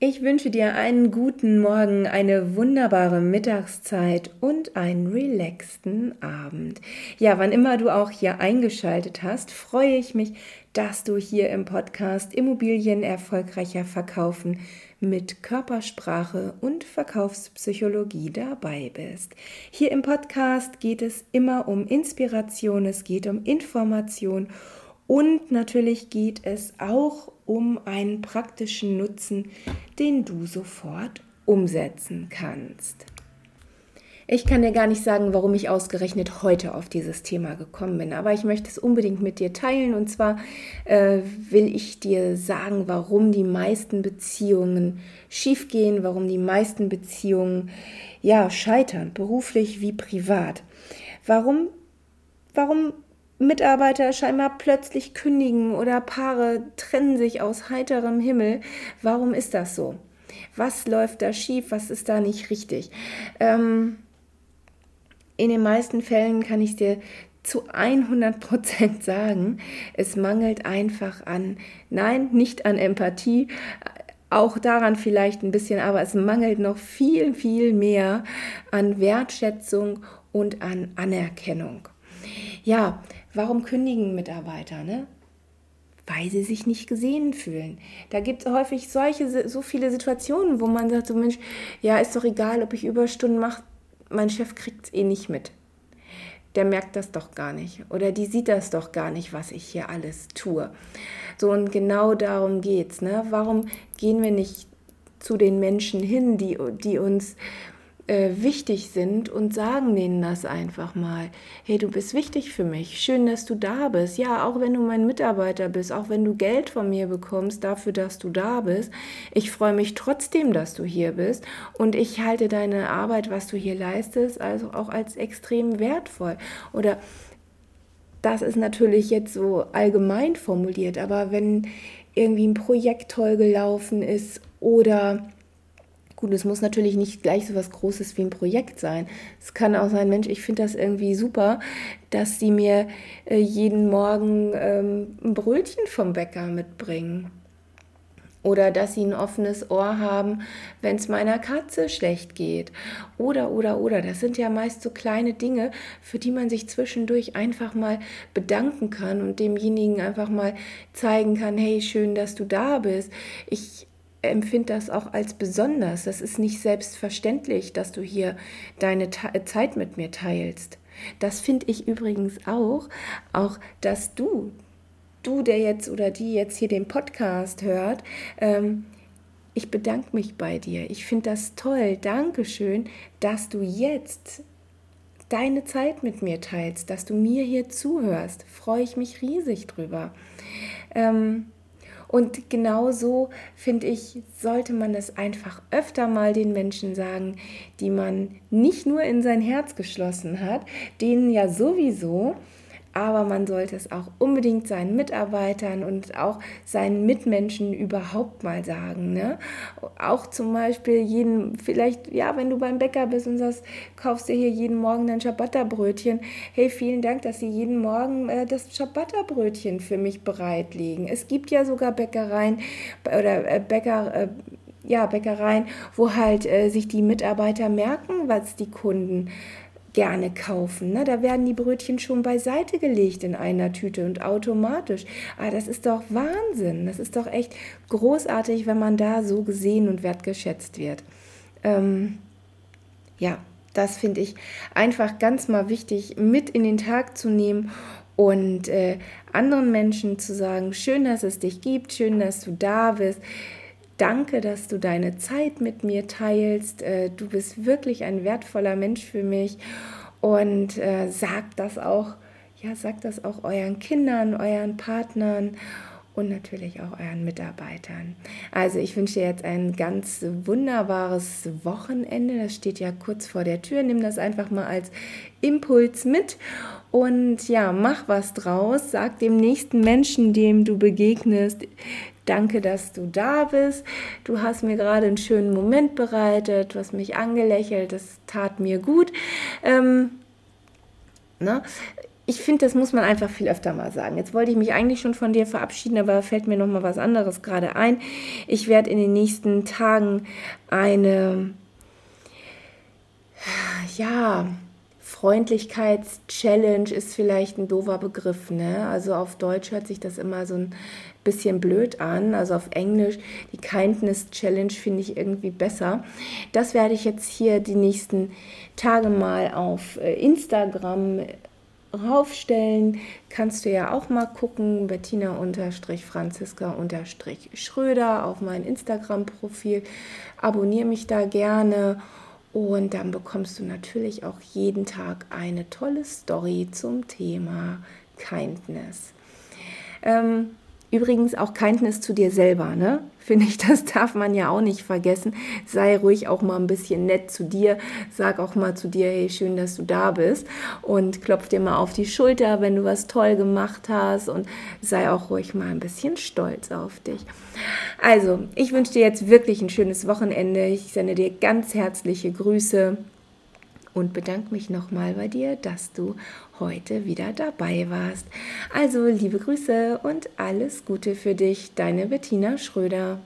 Ich wünsche dir einen guten Morgen, eine wunderbare Mittagszeit und einen relaxten Abend. Ja, wann immer du auch hier eingeschaltet hast, freue ich mich, dass du hier im Podcast Immobilien erfolgreicher verkaufen mit Körpersprache und Verkaufspsychologie dabei bist. Hier im Podcast geht es immer um Inspiration, es geht um Information und natürlich geht es auch um einen praktischen Nutzen, den du sofort umsetzen kannst. Ich kann dir gar nicht sagen, warum ich ausgerechnet heute auf dieses Thema gekommen bin, aber ich möchte es unbedingt mit dir teilen. Und zwar äh, will ich dir sagen, warum die meisten Beziehungen schiefgehen, warum die meisten Beziehungen ja scheitern, beruflich wie privat. Warum, warum Mitarbeiter scheinbar plötzlich kündigen oder Paare trennen sich aus heiterem Himmel. Warum ist das so? Was läuft da schief? Was ist da nicht richtig? Ähm, in den meisten Fällen kann ich dir zu 100 Prozent sagen, es mangelt einfach an, nein, nicht an Empathie, auch daran vielleicht ein bisschen, aber es mangelt noch viel, viel mehr an Wertschätzung und an Anerkennung. Ja, warum kündigen Mitarbeiter? Ne? Weil sie sich nicht gesehen fühlen. Da gibt es häufig solche, so viele Situationen, wo man sagt, so Mensch, ja, ist doch egal, ob ich Überstunden mache, mein Chef kriegt es eh nicht mit. Der merkt das doch gar nicht. Oder die sieht das doch gar nicht, was ich hier alles tue. So, und genau darum geht's. Ne? Warum gehen wir nicht zu den Menschen hin, die, die uns äh, wichtig sind und sagen denen das einfach mal. Hey, du bist wichtig für mich. Schön, dass du da bist. Ja, auch wenn du mein Mitarbeiter bist, auch wenn du Geld von mir bekommst dafür, dass du da bist. Ich freue mich trotzdem, dass du hier bist und ich halte deine Arbeit, was du hier leistest, also auch als extrem wertvoll. Oder das ist natürlich jetzt so allgemein formuliert, aber wenn irgendwie ein Projekt toll gelaufen ist oder Gut, es muss natürlich nicht gleich so was Großes wie ein Projekt sein. Es kann auch sein, Mensch, ich finde das irgendwie super, dass sie mir äh, jeden Morgen ähm, ein Brötchen vom Bäcker mitbringen. Oder dass sie ein offenes Ohr haben, wenn es meiner Katze schlecht geht. Oder, oder, oder. Das sind ja meist so kleine Dinge, für die man sich zwischendurch einfach mal bedanken kann und demjenigen einfach mal zeigen kann, hey, schön, dass du da bist. Ich empfinde das auch als besonders. Das ist nicht selbstverständlich, dass du hier deine Zeit mit mir teilst. Das finde ich übrigens auch, auch dass du, du, der jetzt oder die jetzt hier den Podcast hört, ähm, ich bedanke mich bei dir. Ich finde das toll. Dankeschön, dass du jetzt deine Zeit mit mir teilst, dass du mir hier zuhörst. Freue ich mich riesig drüber. Ähm, und genauso finde ich, sollte man es einfach öfter mal den Menschen sagen, die man nicht nur in sein Herz geschlossen hat, denen ja sowieso, aber man sollte es auch unbedingt seinen Mitarbeitern und auch seinen Mitmenschen überhaupt mal sagen. Ne? Auch zum Beispiel jeden, vielleicht, ja, wenn du beim Bäcker bist und sagst, kaufst dir hier jeden Morgen ein Ciabatta-Brötchen. Hey, vielen Dank, dass Sie jeden Morgen äh, das Ciabatta-Brötchen für mich bereitlegen. Es gibt ja sogar Bäckereien oder äh, Bäcker. Äh, ja, Bäckereien, wo halt äh, sich die Mitarbeiter merken, was die Kunden gerne kaufen. Ne? Da werden die Brötchen schon beiseite gelegt in einer Tüte und automatisch. Ah, das ist doch Wahnsinn. Das ist doch echt großartig, wenn man da so gesehen und wertgeschätzt wird. Ähm, ja, das finde ich einfach ganz mal wichtig, mit in den Tag zu nehmen und äh, anderen Menschen zu sagen, schön, dass es dich gibt, schön, dass du da bist. Danke, dass du deine Zeit mit mir teilst. Äh, du bist wirklich ein wertvoller Mensch für mich. Und äh, das auch, ja, sagt das auch euren Kindern, euren Partnern und natürlich auch euren Mitarbeitern. Also ich wünsche dir jetzt ein ganz wunderbares Wochenende. Das steht ja kurz vor der Tür. Nimm das einfach mal als Impuls mit und ja, mach was draus. Sag dem nächsten Menschen, dem du begegnest, Danke, dass du da bist. Du hast mir gerade einen schönen Moment bereitet, du hast mich angelächelt, das tat mir gut. Ähm, ne? ich finde, das muss man einfach viel öfter mal sagen. Jetzt wollte ich mich eigentlich schon von dir verabschieden, aber fällt mir noch mal was anderes gerade ein. Ich werde in den nächsten Tagen eine, ja, Freundlichkeits-Challenge ist vielleicht ein doofer Begriff, ne? Also auf Deutsch hört sich das immer so ein bisschen blöd an. Also auf Englisch die Kindness Challenge finde ich irgendwie besser. Das werde ich jetzt hier die nächsten Tage mal auf äh, Instagram raufstellen. Kannst du ja auch mal gucken, Bettina-Franziska-Schröder auf mein Instagram-Profil. Abonniere mich da gerne und dann bekommst du natürlich auch jeden Tag eine tolle Story zum Thema Kindness. Ähm, Übrigens auch Kindness zu dir selber, ne? Finde ich, das darf man ja auch nicht vergessen. Sei ruhig auch mal ein bisschen nett zu dir. Sag auch mal zu dir, hey, schön, dass du da bist. Und klopf dir mal auf die Schulter, wenn du was toll gemacht hast. Und sei auch ruhig mal ein bisschen stolz auf dich. Also, ich wünsche dir jetzt wirklich ein schönes Wochenende. Ich sende dir ganz herzliche Grüße und bedanke mich nochmal bei dir, dass du heute wieder dabei warst. Also liebe Grüße und alles Gute für dich, deine Bettina Schröder.